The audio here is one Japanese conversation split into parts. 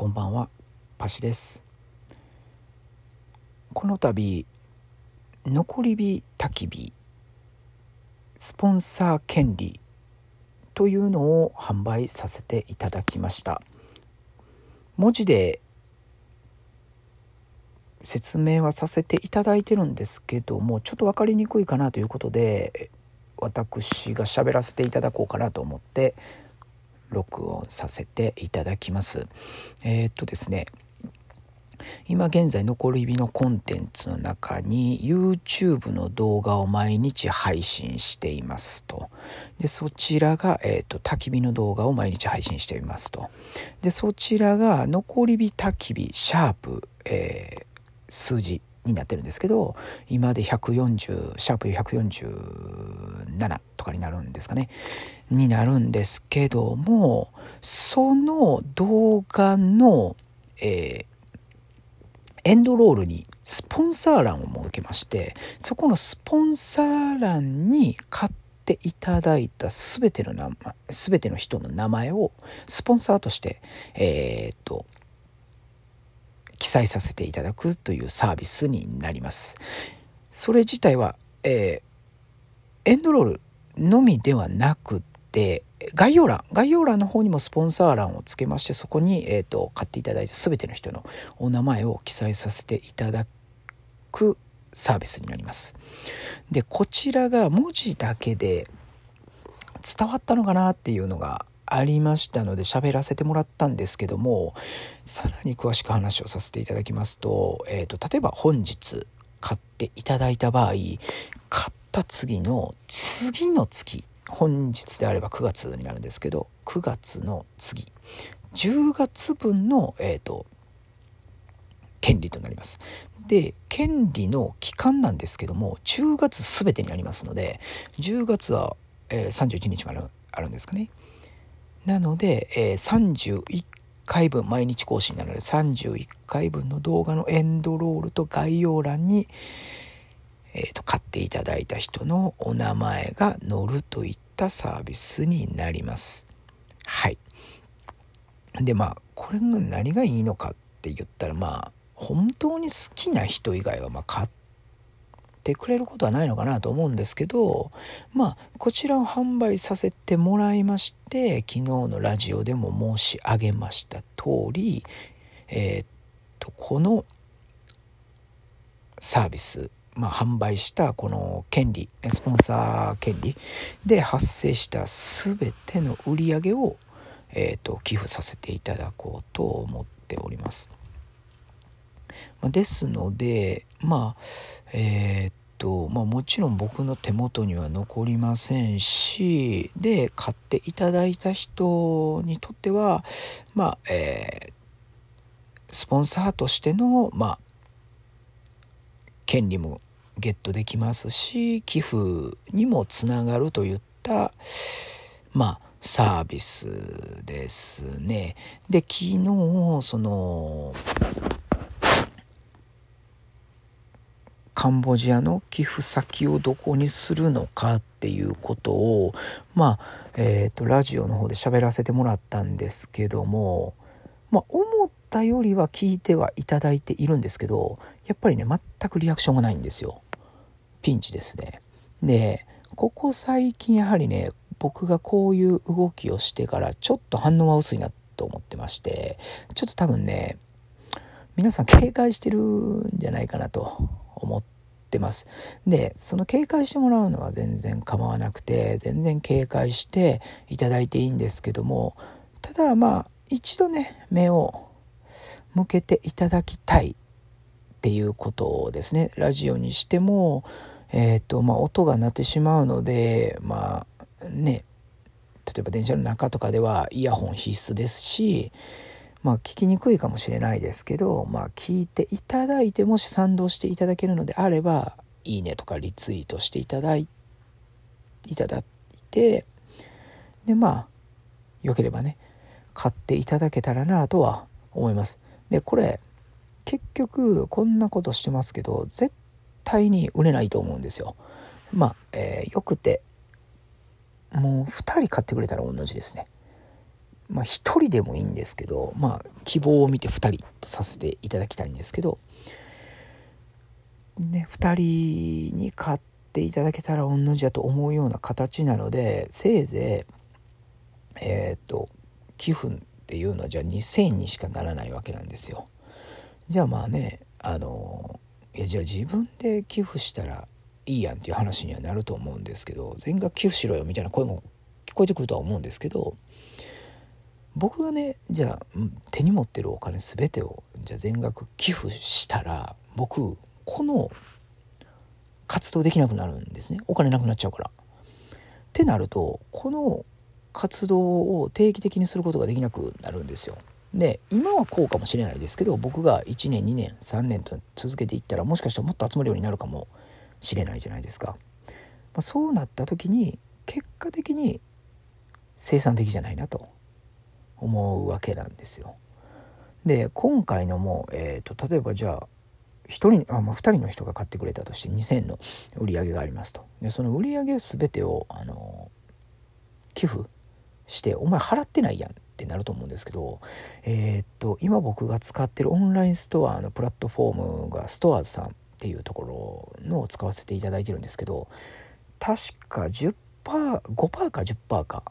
こんばんは。パシです。この度残り火焚き火スポンサー権利というのを販売させていただきました。文字で説明はさせていただいてるんですけどもちょっと分かりにくいかなということで私が喋らせていただこうかなと思って録音させていただきます。えー、っとですね今現在残り火のコンテンツの中に YouTube の動画を毎日配信していますと。で、そちらが、えっ、ー、と、焚き火の動画を毎日配信していますと。で、そちらが残り火焚き火シャープ、えー、数字になってるんですけど、今で140、シャープ147とかになるんですかね。になるんですけどもその動画の、えー、エンドロールにスポンサー欄を設けましてそこのスポンサー欄に買っていただいた全ての名前全ての人の名前をスポンサーとしてえー、っと記載させていただくというサービスになります。それ自体は、えー、エンドロールのみではなくで概要欄概要欄の方にもスポンサー欄をつけましてそこに、えーと、買っていただいた全ての人のお名前を記載させていただくサービスになりますでこちらが文字だけで伝わったのかなっていうのがありましたので喋らせてもらったんですけどもさらに詳しく話をさせていただきますと,、えーと、例えば本日買っていただいた場合買った次の次の月本日であれば9月になるんですけど9月の次10月分の、えーと、権利となります。で権利の期間なんですけども10月全てになりますので10月は、えー、31日まであるんですかね。なので、えー、31回分毎日更新なので31回分の動画のエンドロールと概要欄に、えーと、買っていただいた人のお名前が載るといったサービスになります。はい。でまあこれが何がいいのかって言ったらまあ本当に好きな人以外はまあ買ってくれることはないのかなと思うんですけどまあこちらを販売させてもらいまして昨日のラジオでも申し上げました通りえー、っとこのサービスまあ、販売したこの権利スポンサー権利で発生した全ての売り上げを、えーと、寄付させていただこうと思っております。ま、ですのでまあえー、とまあ、もちろん僕の手元には残りませんしで買っていただいた人にとってはまあえー、スポンサーとしてのまあ権利もゲットできますし寄付にもつながるといったまあサービスですね。で昨日そのカンボジアの寄付先をどこにするのかっていうことをまあえっ、ー、とラジオの方で喋らせてもらったんですけどもまあ思ったよりは聞いてはいただいているんですけどやっぱりね全くリアクションがないんですよ。ピンチですね。でここ最近やはりね僕がこういう動きをしてからちょっと反応は薄いなと思ってましてちょっと多分ね皆さん警戒してるんじゃないかなと思ってます。でその警戒してもらうのは全然構わなくて全然警戒していただいていいんですけどもただまあ一度ね目を向けていただきたいっていうことですね。ラジオにしてもえっ、ー、とまあ音が鳴ってしまうのでまあね例えば電車の中とかではイヤホン必須ですしまあ聞きにくいかもしれないですけどまあ聞いていただいてもし賛同していただけるのであればいいねとかリツイートしていただいいただいてでまあよければね買っていただけたらなとは思います。でこれ結局こんなことしてますけど絶対に売れないと思うんですよ。まあ、えー、よくてもう2人買ってくれたら同じですね。まあ1人でもいいんですけどまあ希望を見て2人とさせていただきたいんですけどね2人に買っていただけたら同じだと思うような形なのでせいぜいえっ、と寄付っていうのはじゃあ2,000にしかならないわけなんですよ。じゃあまあねあのいやじゃあ自分で寄付したらいいやんっていう話にはなると思うんですけど全額寄付しろよみたいな声も聞こえてくるとは思うんですけど僕がねじゃあ手に持ってるお金全てをじゃあ全額寄付したら僕この活動できなくなるんですねお金なくなっちゃうから。ってなるとこの活動を定期的にすることができなくなるんですよ。で今はこうかもしれないですけど僕が1年2年3年と続けていったらもしかしたらもっと集まるようになるかもしれないじゃないですか。まあ、そうなった時に結果的に生産的じゃないなと思うわけなんですよ。で今回のも、えーと、例えばじゃあ1人あ、まあ、2人の人が買ってくれたとして2,000の売り上げがありますとでその売り上げ全てをあの寄付してお前払ってないやんってなると思うんですけどえー、っと今僕が使ってるオンラインストアのプラットフォームがストアーズさんっていうところのを使わせていただいてるんですけど確か 10%5% か10%か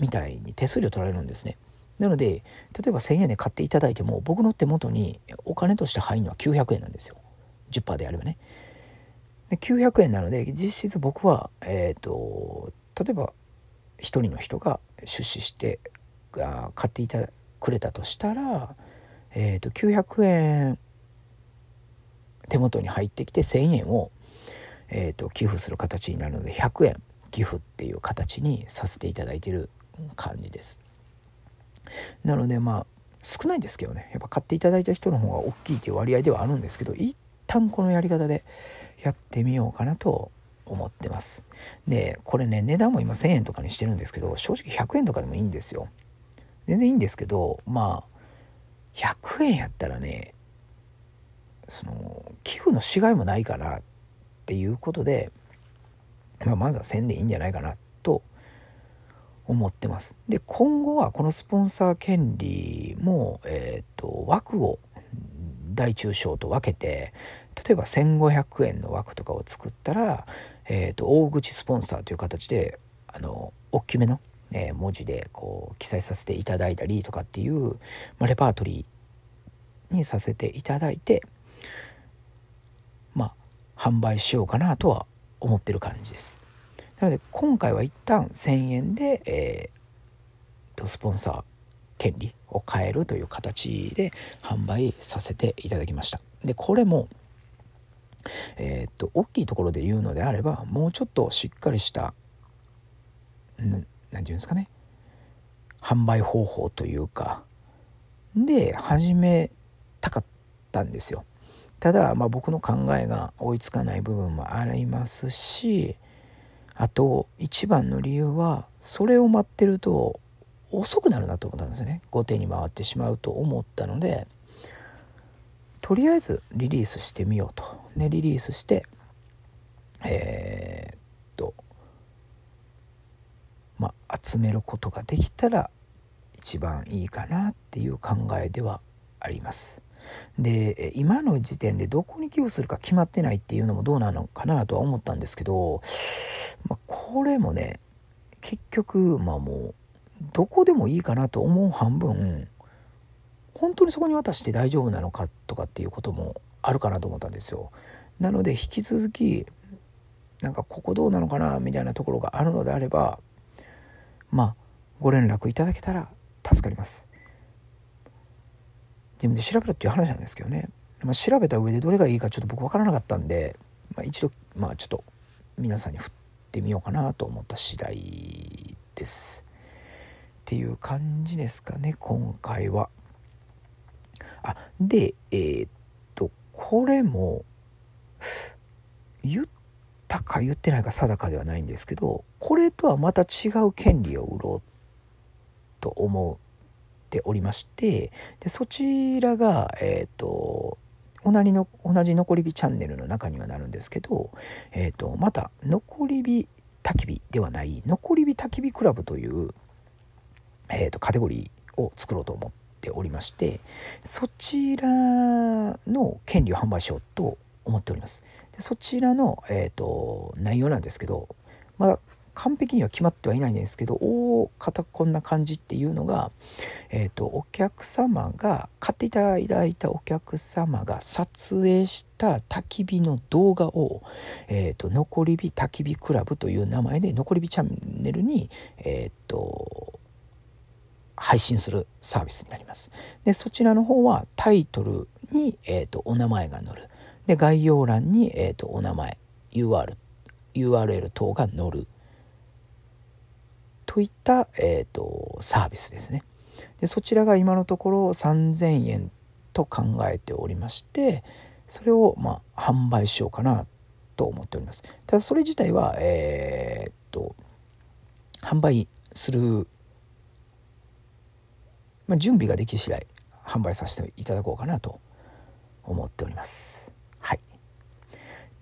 みたいに手数料取られるんですね。なので例えば1,000円で買っていただいても僕の手元にお金として入るのは900円なんですよ10%であればね。で900円なので実質僕は、えーと、例えば1人の人が出資してあ買っていたくれたとしたら、えーと、900円手元に入ってきて1,000円を、えーと寄付する形になるので100円寄付っていう形にさせていただいてる感じです。なのでまあ少ないですけどね。やっぱ買っていただいた人の方が大きいという割合ではあるんですけど一旦このやり方でやってみようかなと思ってます。でこれね値段も今1000円とかにしてるんですけど正直100円とかでもいいんですよ。全然いいんですけどまあ100円やったらねその寄付のしがいもないかなっていうことで、まあ、まずは1000でいいんじゃないかなと思ってます。で今後はこのスポンサー権利も、えーと、枠を大中小と分けて例えば1500円の枠とかを作ったら、えーと、大口スポンサーという形であの大きめの、えー、文字でこう記載させていただいたりとかっていう、まあ、レパートリーにさせていただいてまあ販売しようかなとは思ってる感じです。なので今回は一旦1,000円で、えー、とスポンサー権利を変えるという形で販売させていただきました。でこれもえー、っと大きいところで言うのであればもうちょっとしっかりした何て言うんですかね販売方法というかで始めたかったんですよ。ただ、まあ、僕の考えが追いつかない部分もありますしあと一番の理由はそれを待ってると遅くなるなと思ったんですよね後手に回ってしまうと思ったのでとりあえずリリースしてみようとねリリースしてえー、っとまあ集めることができたら一番いいかなっていう考えではあります。で今の時点でどこに寄付するか決まってないっていうのもどうなのかなとは思ったんですけど、まあ、これもね結局まあもうどこでもいいかなと思う半分本当にそこに渡して大丈夫なのかとかっていうこともあるかなと思ったんですよ。なので引き続きなんかここどうなのかなみたいなところがあるのであればまあご連絡いただけたら助かります。自分で調べろっていう話なんですけどね、まあ、調べた上でどれがいいかちょっと僕分からなかったんで、まあ、一度まあちょっと皆さんに振ってみようかなと思った次第です。っていう感じですかね今回は。あでえー、っとこれも言ったか言ってないか定かではないんですけどこれとはまた違う権利を売ろうと思うておりましてでそちらがえっ、と同じの同じ残り火チャンネルの中にはなるんですけど、えーと、また残り火焚き火ではない残り火焚き火クラブという、えーと、カテゴリーを作ろうと思っておりましてそちらの権利を販売しようと思っております。でそちらの、えーと、内容なんですけどまだ完璧には決まってはいないんですけど大方こんな感じっていうのが、えーと、お客様が買っていただいたお客様が撮影した焚き火の動画を、えーと、残り火焚き火クラブという名前で残り火チャンネルに、えー、と配信するサービスになります。でそちらの方はタイトルに、えー、とお名前が載る。で概要欄に、えー、とお名前 UR URL 等が載るといった、えーと、サービスですね。でそちらが今のところ3000円と考えておりましてそれをまあ販売しようかなと思っております。ただそれ自体はえー、っと販売する、まあ、準備ができ次第販売させていただこうかなと思っております。はい。っ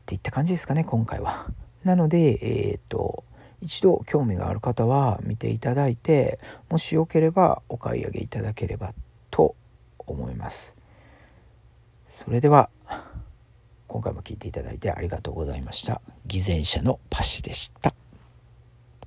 ていった感じですかね今回は。なのでえー、っと一度興味がある方は見ていただいてもしよければお買い上げいただければと思います。それでは今回も聴いていただいてありがとうございました。偽善者のパシでした。